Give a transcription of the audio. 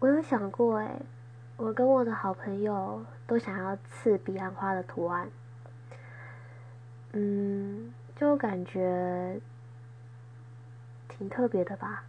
我有想过，哎，我跟我的好朋友都想要刺彼岸花的图案，嗯，就感觉挺特别的吧。